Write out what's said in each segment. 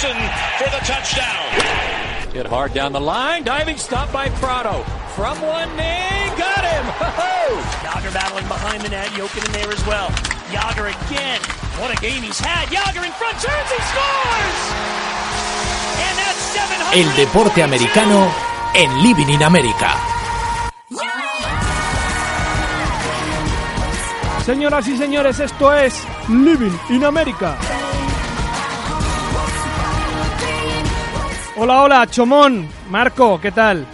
That's recovered by Malik Jackson for the touchdown. Hit hard down the line. Diving stop by Prado. From one knee. Got him. Yager battling behind the net. Jokin in there as well. Yager again. What a game he's had. Yager in front. Turns. He scores. And that's 700. El deporte americano en Living in America. Señoras y señores, esto es Living in America. Hola, hola, Chomón, Marco, ¿qué tal?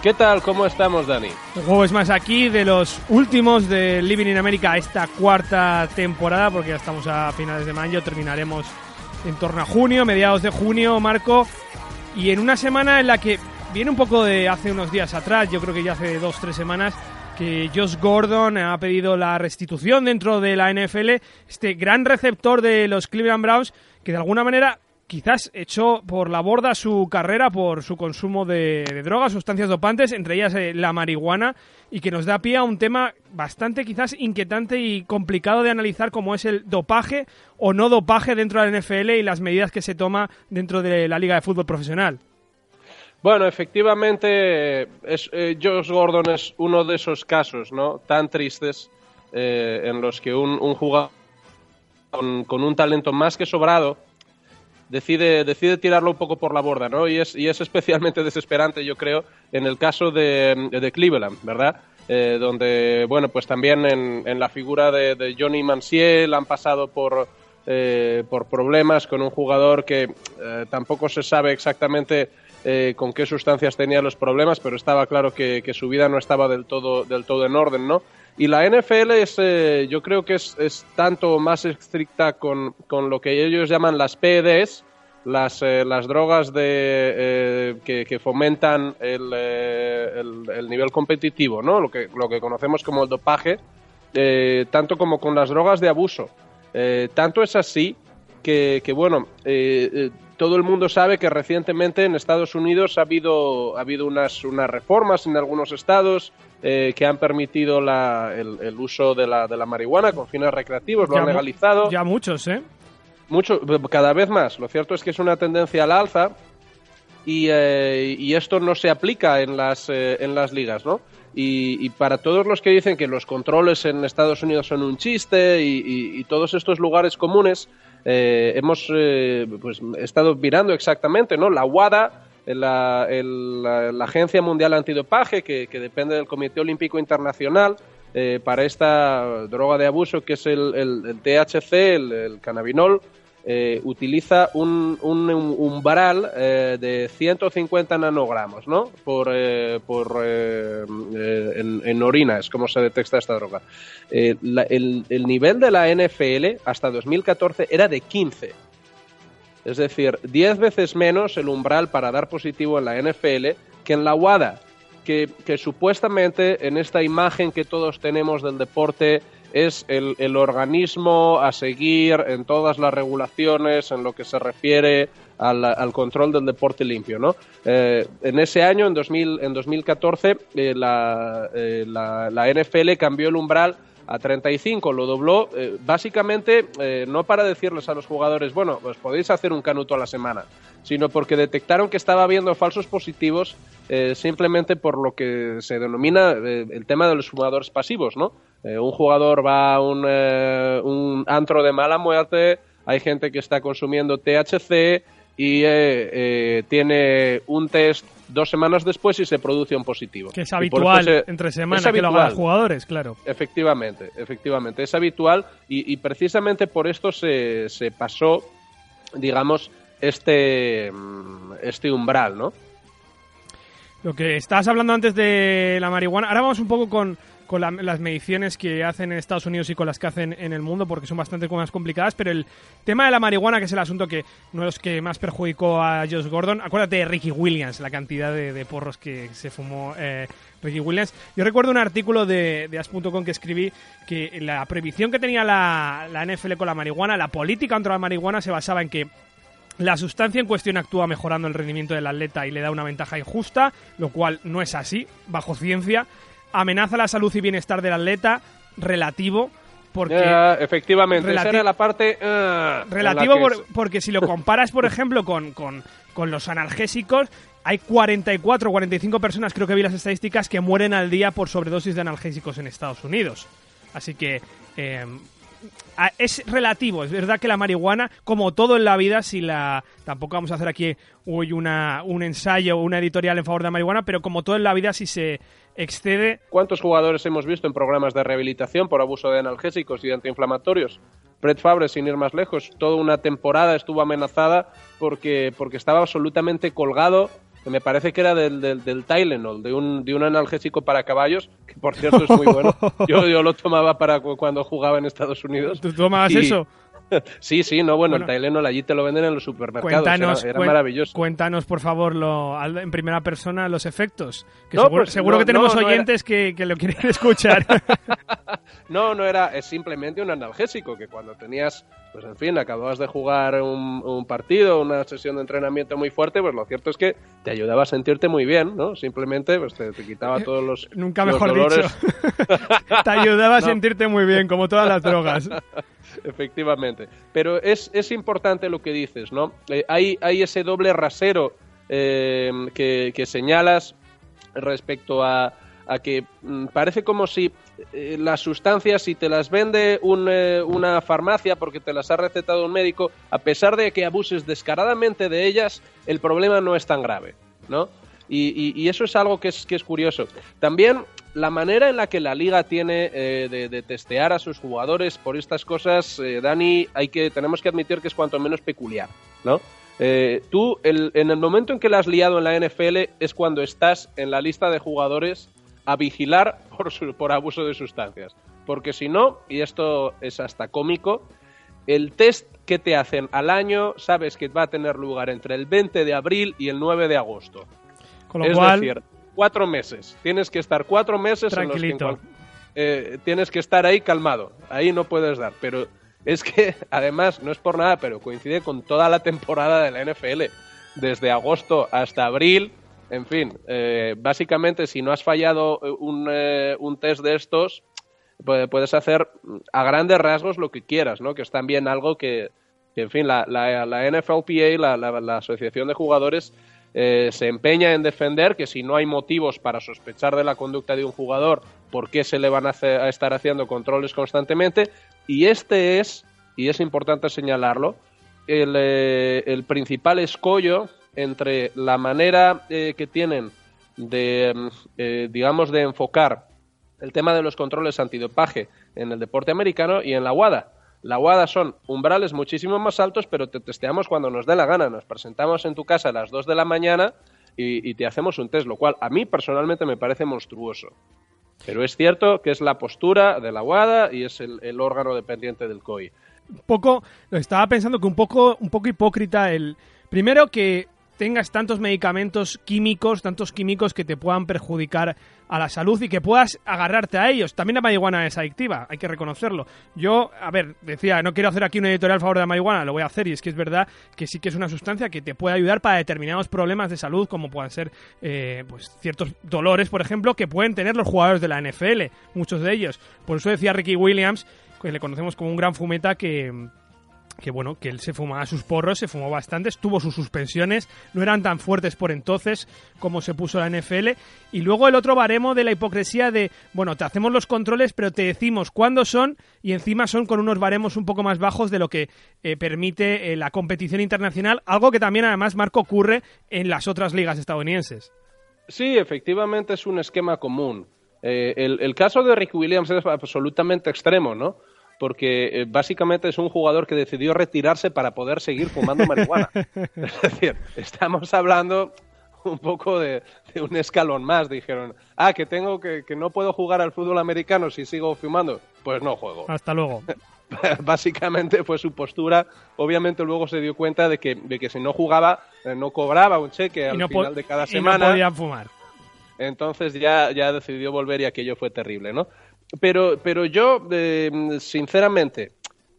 ¿Qué tal? ¿Cómo estamos, Dani? Un juego es más aquí de los últimos de Living in America esta cuarta temporada, porque ya estamos a finales de mayo, terminaremos en torno a junio, mediados de junio, Marco, y en una semana en la que viene un poco de hace unos días atrás, yo creo que ya hace dos, tres semanas, que Josh Gordon ha pedido la restitución dentro de la NFL, este gran receptor de los Cleveland Browns, que de alguna manera quizás echó por la borda su carrera por su consumo de, drogas, sustancias dopantes, entre ellas eh, la marihuana, y que nos da pie a un tema bastante quizás inquietante y complicado de analizar como es el dopaje o no dopaje dentro de la NFL y las medidas que se toma dentro de la Liga de Fútbol Profesional. Bueno, efectivamente, es, eh, Josh Gordon es uno de esos casos, ¿no? Tan tristes eh, en los que un, un jugador con, un talento más que sobrado decide, decide tirarlo un poco por la borda, ¿no? Y es, y es especialmente desesperante, yo creo, en el caso de, de Cleveland, ¿verdad? Eh, donde, bueno, pues también en, en la figura de, de, Johnny Manziel han pasado por, eh, por problemas con un jugador que eh, tampoco se sabe exactamente eh, con qué sustancias tenía los problemas, pero estaba claro que, que, su vida no estaba del todo, del todo en orden, ¿no? Y la NFL es, eh, yo creo que es, es, tanto más estricta con, con, lo que ellos llaman las PEDs, las, eh, las drogas de, eh, que, fomentan el, el, el, nivel competitivo, ¿no? Lo que, lo que conocemos como el dopaje, tanto como con las drogas de abuso. tanto es así que, que bueno, todo el mundo sabe que recientemente en Estados Unidos ha habido, ha habido unas, unas reformas en algunos estados eh, que han permitido la, el, el, uso de la, de la marihuana con fines recreativos, lo ya han legalizado. Ya muchos, ¿eh? Mucho, cada vez más. Lo cierto es que es una tendencia al alza y, eh, y esto no se aplica en las, eh, en las ligas, ¿no? Y, y, para todos los que dicen que los controles en Estados Unidos son un chiste y, y, y todos estos lugares comunes, eh, hemos eh, pues, estado mirando exactamente, ¿no? La WADA, la, el, la, Agencia Mundial Antidopaje, que, que, depende del Comité Olímpico Internacional, eh, para esta droga de abuso que es el, el, el THC, el, el cannabinol, eh, utiliza un, un, un umbral eh, de 150 nanogramos ¿no? por, eh, por en, orina, es como se detecta esta droga. El, nivel de la NFL hasta 2014 era de 15. Es decir, 10 veces menos el umbral para dar positivo en la NFL que en la WADA, que, que supuestamente en esta imagen que todos tenemos del deporte es el, el, organismo a seguir en todas las regulaciones en lo que se refiere al, control del deporte limpio. ¿no? Eh, en ese año, en, 2000, en 2014, eh, la, eh, la, la, NFL cambió el umbral a 35, lo dobló, eh, básicamente no para decirles a los jugadores, bueno, pues podéis hacer un canuto a la semana, sino porque detectaron que estaba habiendo falsos positivos simplemente por lo que se denomina el tema de los jugadores pasivos, ¿no? Un jugador va a un, un antro de mala muerte, hay gente que está consumiendo THC, y eh, eh, tiene un test dos semanas después y se produce un positivo. Que es habitual se, entre semanas que lo hagan los jugadores, claro. Efectivamente, efectivamente, es habitual y, y precisamente por esto se, se, pasó, digamos, este, este umbral, ¿no? Lo que estabas hablando antes de la marihuana, ahora vamos un poco con con la, las mediciones que hacen en Estados Unidos y con las que hacen en el mundo, porque son bastante más complicadas, pero el tema de la marihuana, que es el asunto que no es que más perjudicó a Josh Gordon, acuérdate de Ricky Williams, la cantidad de, porros que se fumó eh, Ricky Williams. Yo recuerdo un artículo de, de As.com que escribí que la prohibición que tenía la, la NFL con la marihuana, la política contra la marihuana se basaba en que la sustancia en cuestión actúa mejorando el rendimiento del atleta y le da una ventaja injusta, lo cual no es así, bajo ciencia amenaza la salud y bienestar del atleta relativo porque efectivamente, esa relati- era la parte... ah, la relativo que por- es- porque si lo comparas, por ejemplo, con, con, con los analgésicos, hay 44 o 45 personas, creo que vi las estadísticas, que mueren al día por sobredosis de analgésicos en Estados Unidos. Así que eh, es relativo, es verdad que la marihuana, como todo en la vida, si la tampoco vamos a hacer aquí hoy una, un ensayo o una editorial en favor de la marihuana, pero como todo en la vida, si se excede, ¿Cuántos jugadores hemos visto en programas de rehabilitación por abuso de analgésicos y de antiinflamatorios? Brett Favre, sin ir más lejos, toda una temporada estuvo amenazada porque, porque estaba absolutamente colgado, que me parece que era del, del, del Tylenol, de un, de un analgésico para caballos, que por cierto es muy bueno. Yo, yo lo tomaba para cu- cuando jugaba en Estados Unidos. ¿tú tomabas Y- eso? Sí, sí, no, bueno, Bueno. el Tylenol allí te lo venden en los supermercados, Cuéntanos, era, era cuen- maravilloso. cuéntanos, por favor, lo, en primera persona los efectos. Que No, seguro pues, seguro no, que tenemos no, era- oyentes que, que lo quieren escuchar. No, no era, es simplemente un analgésico que cuando tenías, pues en fin, acababas de jugar un, un partido, una sesión de entrenamiento muy fuerte, pues lo cierto es que te ayudaba a sentirte muy bien, ¿no? Simplemente pues te, te quitaba todos los, Nunca los mejor dolores. dicho. Te ayudaba a sentirte muy bien, como todas las drogas. Efectivamente. Pero es, es importante lo que dices, ¿no? Eh, hay, hay ese doble rasero eh, que, que señalas respecto a, a que mm, parece como si eh, las sustancias, si te las vende un, eh, una farmacia porque te las ha recetado un médico, a pesar de que abuses descaradamente de ellas, el problema no es tan grave, ¿no? Y, y- y eso es algo que es, que es curioso. También la manera en la que la liga tiene eh, de, de testear a sus jugadores por estas cosas, eh, Dani, hay que, tenemos que admitir que es cuanto menos peculiar, ¿no? Eh, tú, el- en el momento en que la has liado en la NFL es cuando estás en la lista de jugadores a vigilar por, su- por abuso de sustancias. Porque si no, y esto es hasta cómico, el test que te hacen al año sabes que va a tener lugar entre el 20 de abril y el 9 de agosto. Con lo es cual, decir, cuatro meses. Tienes que estar cuatro meses en los que en Tranquilito. eh, tienes que estar ahí calmado. Ahí no puedes dar. Pero es que, además, no es por nada, pero coincide con toda la temporada de la NFL. Desde agosto hasta abril. En fin, eh, básicamente, si no has fallado eh, un, eh, un test de estos, pu- puedes hacer mm, a grandes rasgos lo que quieras, ¿no? Que es también algo que, que, en fin, la, la, la NFLPA, la Asociación de Jugadores, eh, se empeña en defender que si no hay motivos para sospechar de la conducta de un jugador, ¿por qué se le van a, hacer- estar haciendo controles constantemente? Y este es, y es importante señalarlo, el, eh, principal escollo entre la manera eh, que tienen de, mm, eh, digamos, de enfocar el tema de los controles antidopaje en el deporte americano y en la WADA. La WADA son umbrales muchísimo más altos, pero te testeamos cuando nos dé la gana. Nos presentamos en tu casa a las 2 de la mañana y, te hacemos un test, lo cual a mí personalmente me parece monstruoso. Pero es cierto que es la postura de la WADA y es el, órgano dependiente del COI. un poco, estaba pensando que un poco, un poco hipócrita el. Primero que tengas tantos medicamentos químicos, tantos químicos que te puedan perjudicar a la salud y que puedas agarrarte a ellos. También la marihuana es adictiva, hay que reconocerlo. Yo, a ver, decía, no quiero hacer aquí una editorial a favor de la marihuana, lo voy a hacer y es que es verdad que sí que es una sustancia que te puede ayudar para determinados problemas de salud, como puedan ser eh, pues ciertos dolores, por ejemplo, que pueden tener los jugadores de la NFL, muchos de ellos. Por eso decía Ricky Williams, que le conocemos como un gran fumeta que que bueno, que él se fumaba sus porros, se fumó bastantes, tuvo sus suspensiones, no eran tan fuertes por entonces como se puso la NFL. Y luego el otro baremo de la hipocresía de, bueno, te hacemos los controles, pero te decimos cuándo son y encima son con unos baremos un poco más bajos de lo que eh, permite eh, la competición internacional, algo que también además, Marco, ocurre en las otras ligas estadounidenses. Sí, efectivamente es un esquema común. Eh, el, el caso de Rick Williams es absolutamente extremo, ¿no? Porque eh, básicamente es un jugador que decidió retirarse para poder seguir fumando marihuana. es decir, estamos hablando un poco de, de, un escalón más. Dijeron, ah, que tengo que, que no puedo jugar al fútbol americano si sigo fumando. Pues no juego. Hasta luego. Básicamente fue su postura. Obviamente luego se dio cuenta de que, de que si no jugaba, eh, no cobraba un cheque al no final de cada y semana. no podían fumar. Entonces ya, ya decidió volver y aquello fue terrible, ¿no? Pero, pero yo, eh, sinceramente,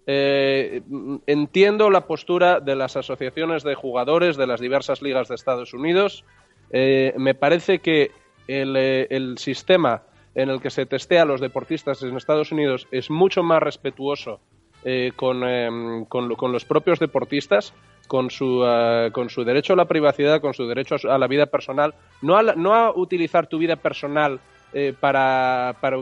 eh, entiendo la postura de las asociaciones de jugadores de las diversas ligas de Estados Unidos. Eh, me parece que el, el sistema en el que se testea a los deportistas en Estados Unidos es mucho más respetuoso eh, con, em, con, los propios deportistas, con su, eh, con su derecho a la privacidad, con su derecho a, la vida personal, no a, no a utilizar tu vida personal eh, para, para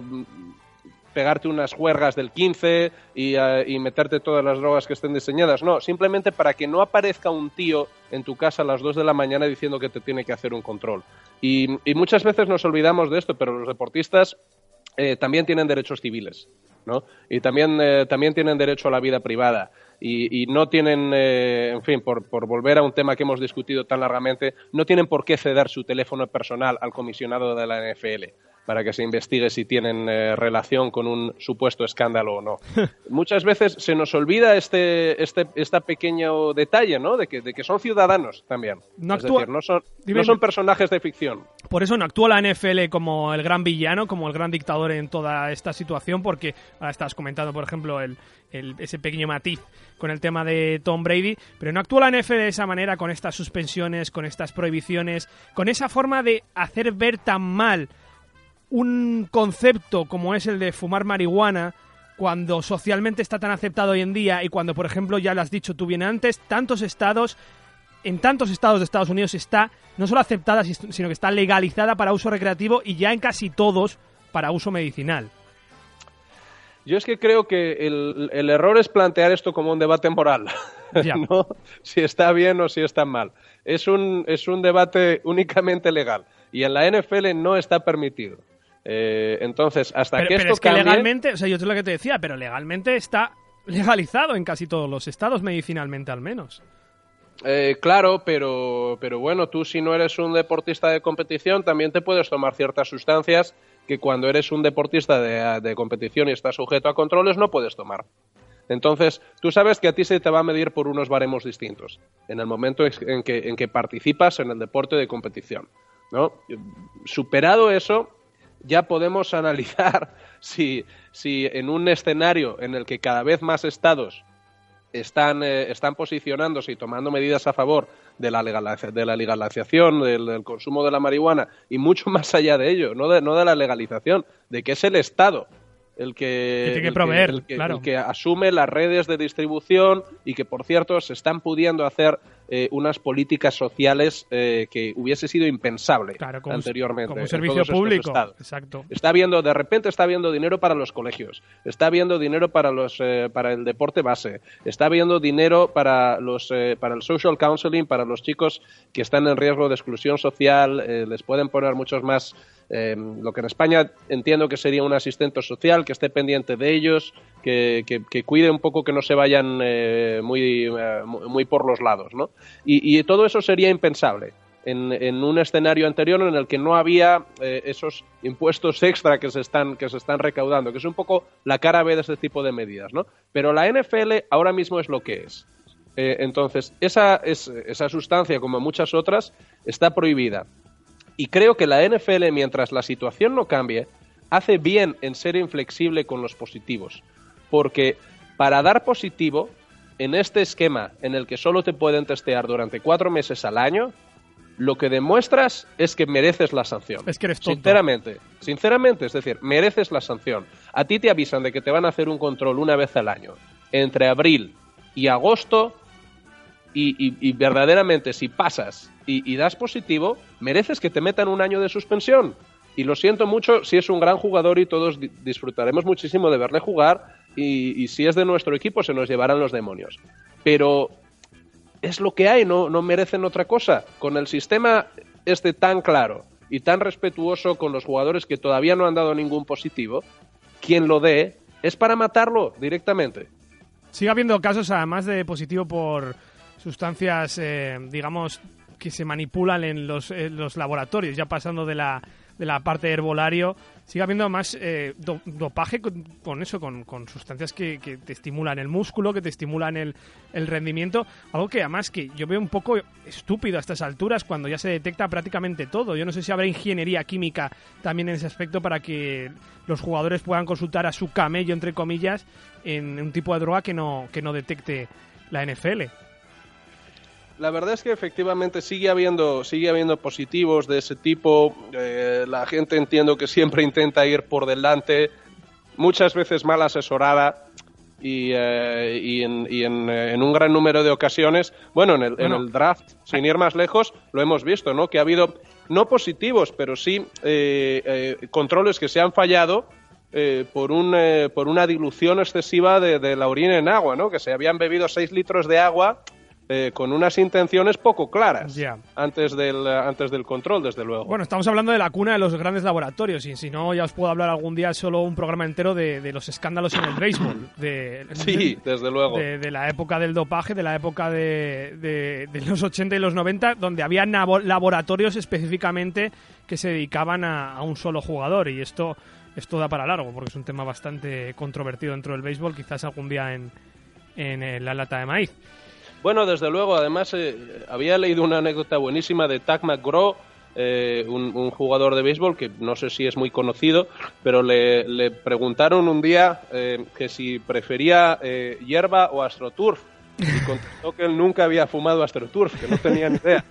pegarte unas juergas del 15 y, eh, y meterte todas las drogas que estén diseñadas, no, simplemente para que no aparezca un tío en tu casa a las 2 de la mañana diciendo que te tiene que hacer un control. Y, y muchas veces nos olvidamos de esto, pero los deportistas eh, también tienen derechos civiles, ¿no? Y también, eh, también tienen derecho a la vida privada. Y, y no tienen, eh, en fin, por, por volver a un tema que hemos discutido tan largamente, no tienen por qué ceder su teléfono personal al comisionado de la NFL para que se investigue si tienen eh, relación con un supuesto escándalo o no. Muchas veces se nos olvida este, este, este pequeño detalle, ¿no? De que, de que son ciudadanos también. No es actúa- decir, no son, Dime- no son personajes de ficción. Por eso no actúa la NFL como el gran villano, como el gran dictador en toda esta situación, porque ahora estás comentando, por ejemplo, el, el- ese pequeño matiz con el tema de Tom Brady, pero no actúa la NFL de esa manera con estas suspensiones, con estas prohibiciones, con esa forma de hacer ver tan mal un concepto como es el de fumar marihuana cuando socialmente está tan aceptado hoy en día y cuando, por ejemplo, ya lo has dicho tú bien antes, tantos estados en tantos estados de Estados Unidos está no solo aceptada, sino que está legalizada para uso recreativo y ya en casi todos para uso medicinal. Yo es que creo que el, el error es plantear esto como un debate moral, Ya. ¿no? Si está bien o si está mal. Es un, es un debate únicamente legal y en la NFL no está permitido. Eh, entonces, hasta Pero, que pero esto es que cambie, legalmente, o sea, yo es lo que te decía, pero legalmente está legalizado en casi todos los estados, medicinalmente al menos. eh, claro, pero, pero bueno, tú si no eres un deportista de competición también te puedes tomar ciertas sustancias que cuando eres un deportista de, de competición y estás sujeto a controles no puedes tomar. Entonces, tú sabes que a ti se te va a medir por unos baremos distintos en el momento en que, en que participas en el deporte de competición. ¿no? Superado eso, ya podemos analizar si, si en un escenario en el que cada vez más estados están, eh, están posicionándose y tomando medidas a favor de la, legaliza- de la legalización del, del consumo de la marihuana y mucho más allá de ello, no de, no de la legalización, de que es el Estado el que, Que tiene que proveer, el que- claro. el que asume las redes de distribución y que, por cierto, se están pudiendo hacer eh, unas políticas sociales eh, que hubiese sido impensable Claro, como un- anteriormente. como un servicio público. Exacto. Está habiendo, de repente está habiendo dinero para los colegios, está habiendo dinero para los eh, para el deporte base, está habiendo dinero para los eh, para el social counseling, para los chicos que están en riesgo de exclusión social, eh, les pueden poner muchos más eh, lo que en España entiendo que sería un asistente social que esté pendiente de ellos, que, que- cuide un poco que no se vayan eh, muy, eh, muy por los lados, ¿no? Y, todo eso sería impensable en, en un escenario anterior en el que no había eh, esos impuestos extra que se están que se están recaudando, que es un poco la cara B de ese tipo de medidas, ¿no? Pero la NFL ahora mismo es lo que es. Eh, entonces, esa, es, esa sustancia, como muchas otras, está prohibida. Y creo que la NFL, mientras la situación no cambie, hace bien en ser inflexible con los positivos. Porque para dar positivo, en este esquema en el que solo te pueden testear durante cuatro meses al año, lo que demuestras es que mereces la sanción. Es que eres tonto. Sinceramente, sinceramente, es decir, mereces la sanción. A ti te avisan de que te van a hacer un control una vez al año. Entre abril y agosto, y, verdaderamente si pasas y, y das positivo, mereces que te metan un año de suspensión. Y lo siento mucho si es un gran jugador y todos di- disfrutaremos muchísimo de verle jugar y, y si es de nuestro equipo se nos llevarán los demonios. Pero es lo que hay, no, no merecen otra cosa. Con el sistema este tan claro y tan respetuoso con los jugadores que todavía no han dado ningún positivo, quien lo dé es para matarlo directamente. Sigue habiendo casos, además de positivo por sustancias, eh, digamos, que se manipulan en los, en los laboratorios, ya pasando de la, de la parte herbolario, sigue habiendo más eh, do- dopaje con, con eso, con, con sustancias que, que te estimulan el músculo, que te estimulan el, el rendimiento, algo que además que yo veo un poco estúpido a estas alturas cuando ya se detecta prácticamente todo. Yo no sé si habrá ingeniería química también en ese aspecto para que los jugadores puedan consultar a su camello, entre comillas, en un tipo de droga que no, que no detecte la NFL. La verdad es que efectivamente sigue habiendo, sigue habiendo positivos de ese tipo. Eh, la gente entiendo que siempre intenta ir por delante, muchas veces mal asesorada y, eh, y, en, y en, en, un gran número de ocasiones, bueno, en el, en el, draft, sin ir más lejos, lo hemos visto, ¿no? Que ha habido, no positivos, pero sí eh, controles que se han fallado eh, por, un, eh, por una dilución excesiva de, de, la orina en agua, ¿no? Que se habían bebido 6 litros de agua eh, con unas intenciones poco claras yeah. antes, del, antes del control, desde luego. Bueno, estamos hablando de la cuna de los grandes laboratorios y si no, ya os puedo hablar algún día solo un programa entero de, de los escándalos en el béisbol. De, sí, desde luego. De, de, la época del dopaje, de la época de, los 80 y los 90, donde había laboratorios específicamente que se dedicaban a, a un solo jugador y esto esto da para largo porque es un tema bastante controvertido dentro del béisbol, quizás algún día en, en la lata de maíz. Bueno, desde luego, además eh, había leído una anécdota buenísima de Tack McGraw, eh, un, un, jugador de béisbol que no sé si es muy conocido, pero le, le preguntaron un día eh, que si prefería eh, hierba o astroturf y contestó que él nunca había fumado astroturf, que no tenía ni idea.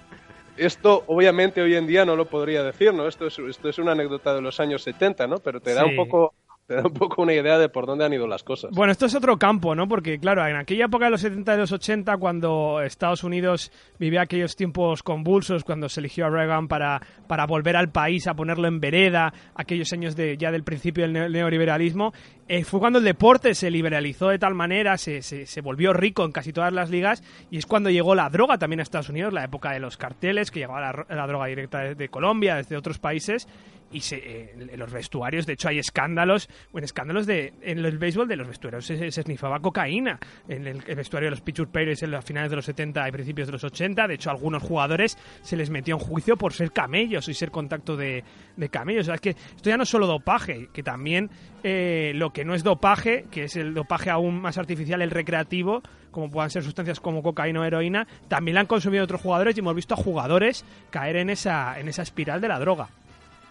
Esto, obviamente, hoy en día no lo podría decir, ¿no? Esto es, esto es una anécdota de los años 70, ¿no? Pero te da Sí. un poco te da un poco una idea de por dónde han ido las cosas. Bueno, esto es otro campo, ¿no? Porque, claro, en aquella época de los 70 y los 80, cuando Estados Unidos vivía aquellos tiempos convulsos, cuando se eligió a Reagan para, para volver al país, a ponerlo en vereda, aquellos años de, ya del principio del neo- neoliberalismo, eh, fue cuando el deporte se liberalizó de tal manera, se, se, volvió rico en casi todas las ligas, y es cuando llegó la droga también a Estados Unidos, la época de los carteles, que llegaba la, la droga directa de, de Colombia, desde otros países, y se, eh, en los vestuarios, de hecho hay escándalos, bueno, escándalos de, en el béisbol de los vestuarios se, se snifaba cocaína, en el, vestuario de los Pittsburgh Pirates en los finales de los 70 y principios de los 80, de hecho a algunos jugadores se les metió en juicio por ser camellos y ser contacto de, de camellos, es que esto ya no es solo dopaje, que también eh, lo que no es dopaje, que es el dopaje aún más artificial, el recreativo, como puedan ser sustancias como cocaína o heroína, también la han consumido otros jugadores y hemos visto a jugadores caer en esa, en esa espiral de la droga.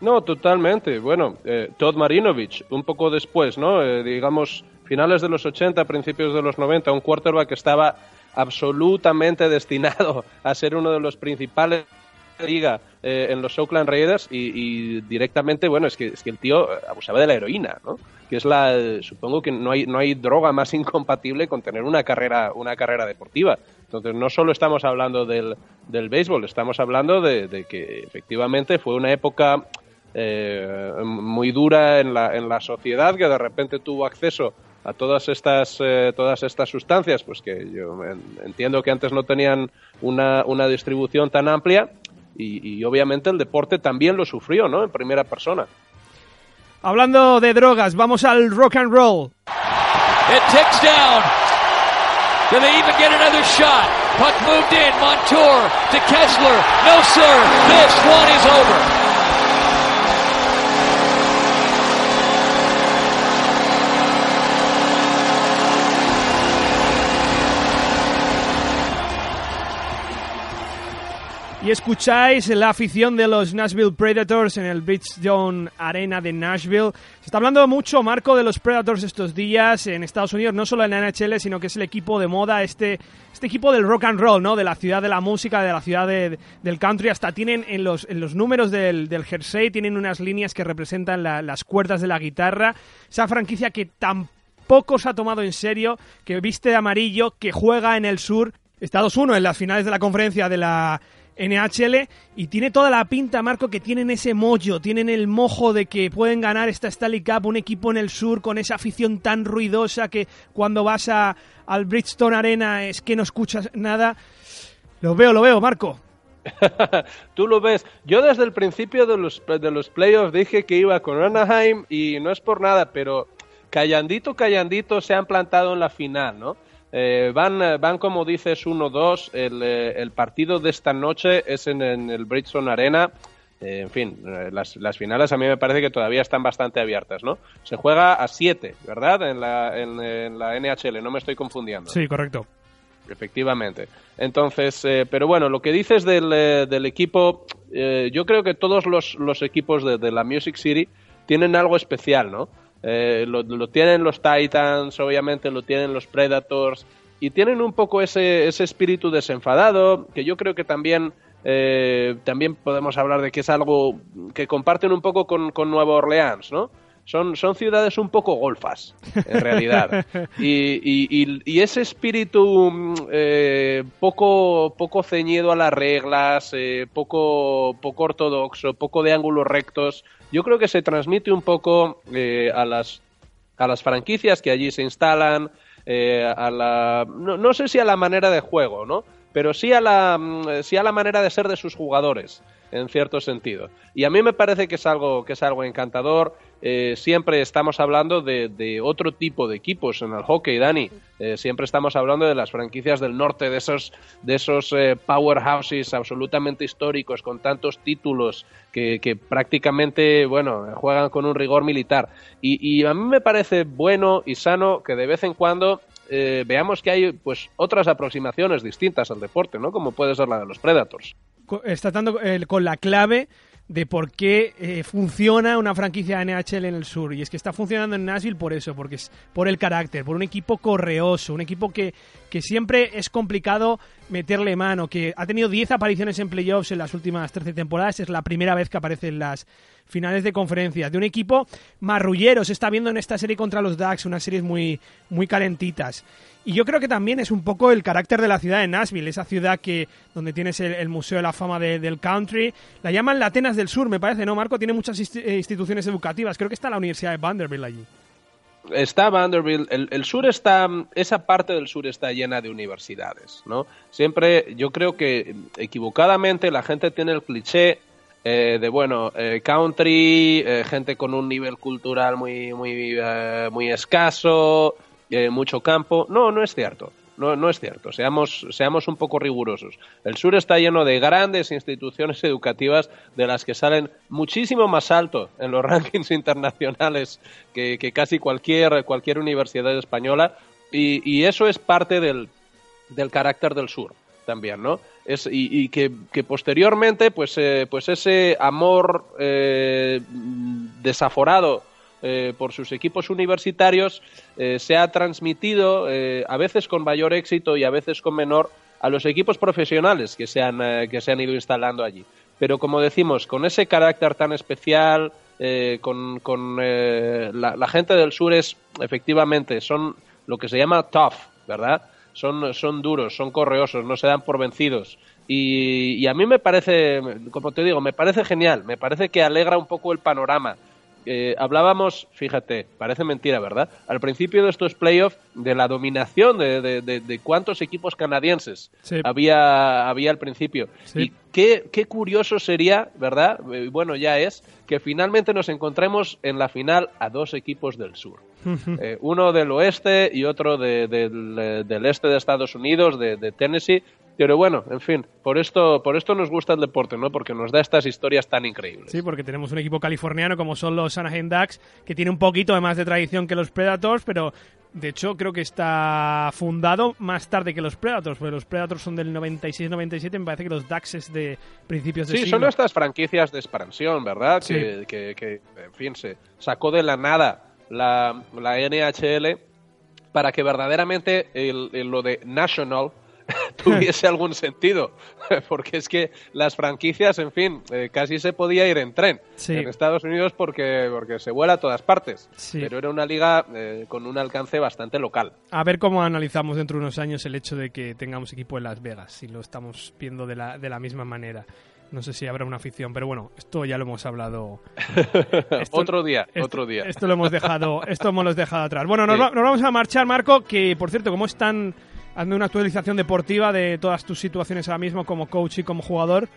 No, totalmente. Bueno, eh, Todd Marinovich, un poco después, ¿no? Eh, digamos, finales de los 80, principios de los 90, un quarterback que estaba absolutamente destinado a ser uno de los principales de la liga eh, en los Oakland Raiders y, y, directamente, bueno, es que, es que el tío abusaba de la heroína, ¿no? Que es la, supongo que no hay, no hay droga más incompatible con tener una carrera, una carrera deportiva. Entonces, no solo estamos hablando del, del béisbol, estamos hablando de, de que efectivamente fue una época eh, muy dura en la, en la sociedad que de repente tuvo acceso a todas estas eh, todas estas sustancias pues que yo en, entiendo que antes no tenían una, una distribución tan amplia y, y, obviamente el deporte también lo sufrió no en primera persona hablando de drogas vamos al rock and roll It ticks down. Do they even get another shot? Puck moved in. Montour to Kessler. No, sir. This one is over. Escucháis la afición de los Nashville Predators en el Bridgestone Arena de Nashville. Se está hablando mucho, Marco, de los Predators estos días en Estados Unidos, no solo en la NHL, sino que es el equipo de moda, este, este equipo del rock and roll, ¿no? De la ciudad de la música, de la ciudad de, del country. Hasta tienen en los, en los números del, del jersey, tienen unas líneas que representan la, las cuerdas de la guitarra. Esa franquicia que tampoco se ha tomado en serio, que viste de amarillo, que juega en el sur. Estados 1 en las finales de la conferencia de la NHL y tiene toda la pinta, Marco, que tienen ese mollo, tienen el mojo de que pueden ganar esta Stanley Cup, un equipo en el sur con esa afición tan ruidosa que cuando vas a, al Bridgestone Arena es que no escuchas nada. Lo veo, lo veo, Marco. Tú lo ves. Yo desde el principio de los, de los playoffs dije que iba con Anaheim y no es por nada, pero callandito, callandito se han plantado en la final, ¿no? Eh, van, van, como dices, 1-2. El, eh, el, partido de esta noche es en, en el Bridgestone Arena. Eh, en fin, las, las, finales a mí me parece que todavía están bastante abiertas, ¿no? Se juega a 7, ¿verdad? En la, en, en la, NHL, no me estoy confundiendo. Sí, correcto. Efectivamente. Entonces, eh, pero bueno, lo que dices del, del equipo, yo creo que todos los, los equipos de, de la Music City tienen algo especial, ¿no? Eh, lo, tienen los Titans, obviamente lo tienen los Predators, y tienen un poco ese, ese espíritu desenfadado, que yo creo que también eh, también podemos hablar de que es algo que comparten un poco con, con Nueva Orleans, ¿no? Son, son, ciudades un poco golfas, en realidad. y, y, y, ese espíritu eh, poco, poco ceñido a las reglas, eh, poco, poco ortodoxo, poco de ángulos rectos, yo creo que se transmite un poco eh, a, las, a las franquicias que allí se instalan, eh, a la, no, no sé si a la manera de juego, ¿no? pero sí a la, mm, sí a la manera de ser de sus jugadores, en cierto sentido. Y a mí me parece que es algo, que es algo encantador. Eh, siempre estamos hablando de, de, otro tipo de equipos en el hockey, Dani. Eh, siempre estamos hablando de las franquicias del norte, de esos, de esos eh, powerhouses absolutamente históricos, con tantos títulos que, que, prácticamente, bueno, juegan con un rigor militar. Y, y a mí me parece bueno y sano que de vez en cuando eh, veamos que hay pues otras aproximaciones distintas al deporte, ¿no? Como puede ser la de los Predators. Está dando eh, con la clave de por qué eh, funciona una franquicia NHL en el sur. Y es que está funcionando en Nashville por eso, porque es por el carácter, por un equipo correoso, un equipo que, que siempre es complicado meterle mano, que ha tenido 10 apariciones en playoffs en las últimas 13 temporadas, es la primera vez que aparece en las finales de conferencia, de un equipo marrullero, se está viendo en esta serie contra los Ducks, unas series muy, muy calentitas. Y yo creo que también es un poco el carácter de la ciudad de Nashville, esa ciudad que donde tienes el, Museo de la Fama de, del Country. La llaman la Atenas del Sur, me parece, ¿no, Marco? Tiene muchas instituciones educativas. Creo que está la Universidad de Vanderbilt allí. Está Vanderbilt, el, sur está, esa parte del sur está llena de universidades, ¿no? Siempre, yo creo que equivocadamente la gente tiene el cliché eh, de bueno, eh, country, eh, gente con un nivel cultural muy, muy, muy escaso, mucho campo. No, no es cierto. No, no es cierto. Seamos, seamos un poco rigurosos. El sur está lleno de grandes instituciones educativas de las que salen muchísimo más alto en los rankings internacionales que, que casi cualquier, cualquier universidad española. Y, y eso es parte del, del carácter del sur también, ¿no? Es, y, y que, posteriormente, pues, eh, pues ese amor eh, desaforado eh, por sus equipos universitarios eh, se ha transmitido a veces con mayor éxito y a veces con menor a los equipos profesionales que se han, que se han ido instalando allí. Pero como decimos, con ese carácter tan especial, con, con la, la gente del sur es efectivamente, son lo que se llama tough, ¿verdad? Son, son duros, son correosos, no se dan por vencidos. Y, y, a mí me parece, como te digo, me parece genial, me parece que alegra un poco el panorama. Eh, hablábamos, fíjate, parece mentira, ¿verdad? Al principio de estos playoffs, de la dominación de, de, de, de cuántos equipos canadienses sí. había, había al principio. Sí. Y qué, qué, curioso sería, ¿verdad? Eh, bueno, ya es, que finalmente nos encontremos en la final a dos equipos del sur. eh, uno del oeste y otro de, del, del, este de Estados Unidos, de, Tennessee. Pero bueno, en fin, por esto, por esto nos gusta el deporte, ¿no? Porque nos da estas historias tan increíbles. Sí, porque tenemos un equipo californiano como son los Anaheim Ducks, que tiene un poquito más de tradición que los Predators, pero de hecho creo que está fundado más tarde que los Predators, porque los Predators son del 96-97, me parece que los Ducks es de principios de Sí, siglo. son estas franquicias de expansión, ¿verdad? Sí. Que, que, que, en fin, se sacó de la nada la, la NHL para que verdaderamente el, el, lo de National tuviese algún sentido, porque es que las franquicias, en fin, eh, casi se podía ir en tren sí. en Estados Unidos porque, porque se vuela a todas partes, sí. pero era una liga eh, con un alcance bastante local. A ver cómo analizamos dentro de unos años el hecho de que tengamos equipo en Las Vegas, si lo estamos viendo de la, de la misma manera. No sé si habrá una afición, pero bueno, esto ya lo hemos hablado. Esto, otro día, esto, otro día. Esto lo hemos dejado, esto hemos dejado atrás. Bueno, nos, sí. nos, vamos a marchar, Marco, que por cierto, como están hazme una actualización deportiva de todas tus situaciones ahora mismo como coach y como jugador.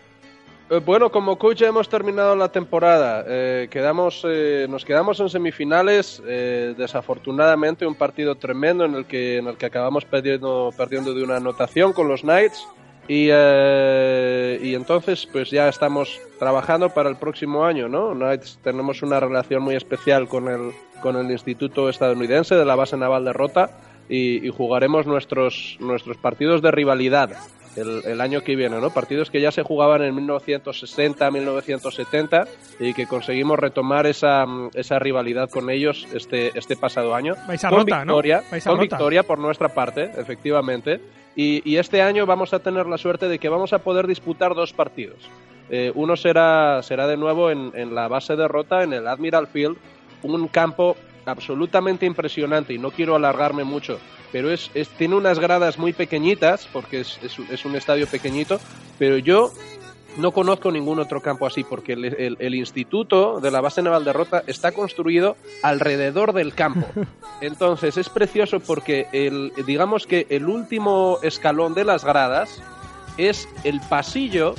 Eh, bueno, como coach ya hemos terminado la temporada. Eh, quedamos, eh, nos quedamos en semifinales. Desafortunadamente, un partido tremendo en el que, en el que acabamos perdiendo, perdiendo de una anotación con los Knights. Y, y, entonces, pues ya estamos trabajando para el próximo año, ¿no? Knights tenemos una relación muy especial con el, con el Instituto Estadounidense de la Base Naval de Rota y, y jugaremos nuestros, nuestros partidos de rivalidad el, el, año que viene, ¿no? Partidos que ya se jugaban en 1960, 1970 y que conseguimos retomar esa, esa rivalidad con ellos este, este pasado año. Vais a con rota, victoria, ¿no? Vais a con rota. victoria por nuestra parte, efectivamente. Y, y, este año vamos a tener la suerte de que vamos a poder disputar dos partidos. Eh, uno será, será de nuevo en, en la base de rota, en el Admiral Field, un campo absolutamente impresionante y no quiero alargarme mucho, pero es, es tiene unas gradas muy pequeñitas porque es, es, es, un estadio pequeñito, pero yo no conozco ningún otro campo así porque el, el, el, instituto de la base naval de Rota está construido alrededor del campo. Entonces es precioso porque el, digamos que el último escalón de las gradas es el pasillo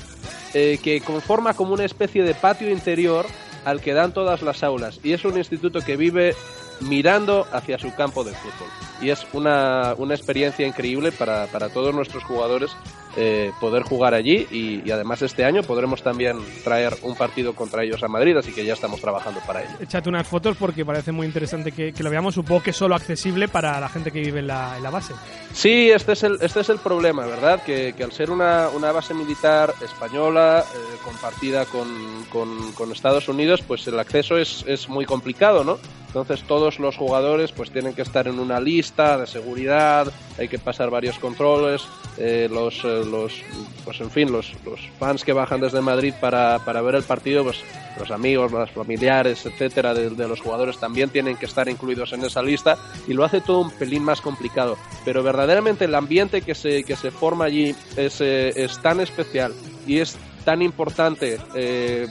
eh, que conforma como una especie de patio interior al que dan todas las aulas. Y es un instituto que vive mirando hacia su campo de fútbol. Y es una, una experiencia increíble para, para, todos nuestros jugadores eh, poder jugar allí y, y, además este año podremos también traer un partido contra ellos a Madrid, así que ya estamos trabajando para ello. Échate unas fotos porque parece muy interesante que, que lo veamos, supongo que solo accesible para la gente que vive en la, en la base. Sí, este es el, este es el problema, ¿verdad? Que, que al ser una, una, base militar española eh, compartida con, con, con, Estados Unidos, pues el acceso es, es muy complicado, ¿no? Entonces todos los jugadores pues tienen que estar en una lista de seguridad, hay que pasar varios controles, eh, los, eh, los, pues en fin, los, los, fans que bajan desde Madrid para, para ver el partido, pues los amigos, los familiares, etcétera, de, de, los jugadores también tienen que estar incluidos en esa lista y lo hace todo un pelín más complicado. Pero verdaderamente el ambiente que se, que se forma allí es, eh, es tan especial y es tan importante eh,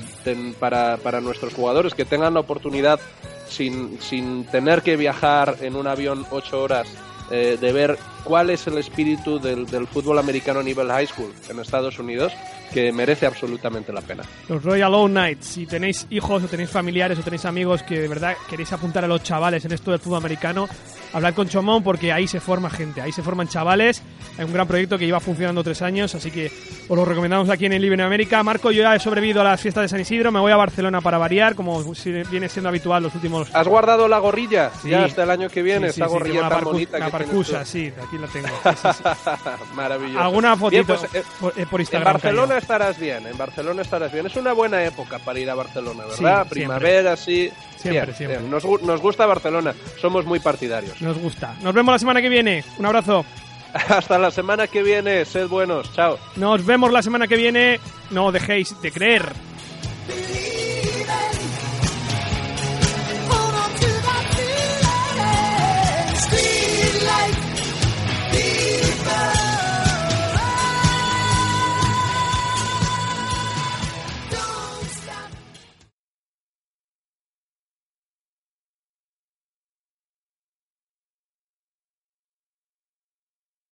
para, para nuestros jugadores que tengan la oportunidad sin, sin tener que viajar en un avión ocho horas eh, de ver cuál es el espíritu del, del, fútbol americano a nivel high school en Estados Unidos, que merece absolutamente la pena. Los Royal Own Knights, si tenéis hijos o tenéis familiares o tenéis amigos que de verdad queréis apuntar a los chavales en esto del fútbol americano, hablad con Chomón porque ahí se forma gente, ahí se forman chavales. Es un gran proyecto que lleva funcionando tres años, así que os lo recomendamos aquí en el Libre en América. Marco, yo ya he sobrevivido a las fiestas de San Isidro, me voy a Barcelona para variar, como viene siendo habitual los últimos. ¿Has guardado la gorrilla? Sí. Ya hasta el año que viene, sí, sí, esa gorrilla tan parcu bonita la parcusa, sí, aquí la tengo. Maravilloso. Alguna fotito bien, pues, eh, por, eh, por, Instagram. En Barcelona estarás bien, en Barcelona estarás bien. Es una buena época para ir a Barcelona, ¿verdad? Primavera, sí. Siempre, bien, siempre. Bien. Nos, nos gusta Barcelona, somos muy partidarios. Nos gusta. Nos vemos la semana que viene. Un abrazo. Hasta la semana que viene, sed buenos, chao. Nos vemos la semana que viene. No dejéis de creer.